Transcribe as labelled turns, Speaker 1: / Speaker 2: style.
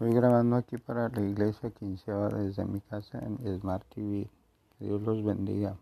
Speaker 1: Estoy grabando aquí para la iglesia quinceava desde mi casa en Smart TV. Dios los bendiga.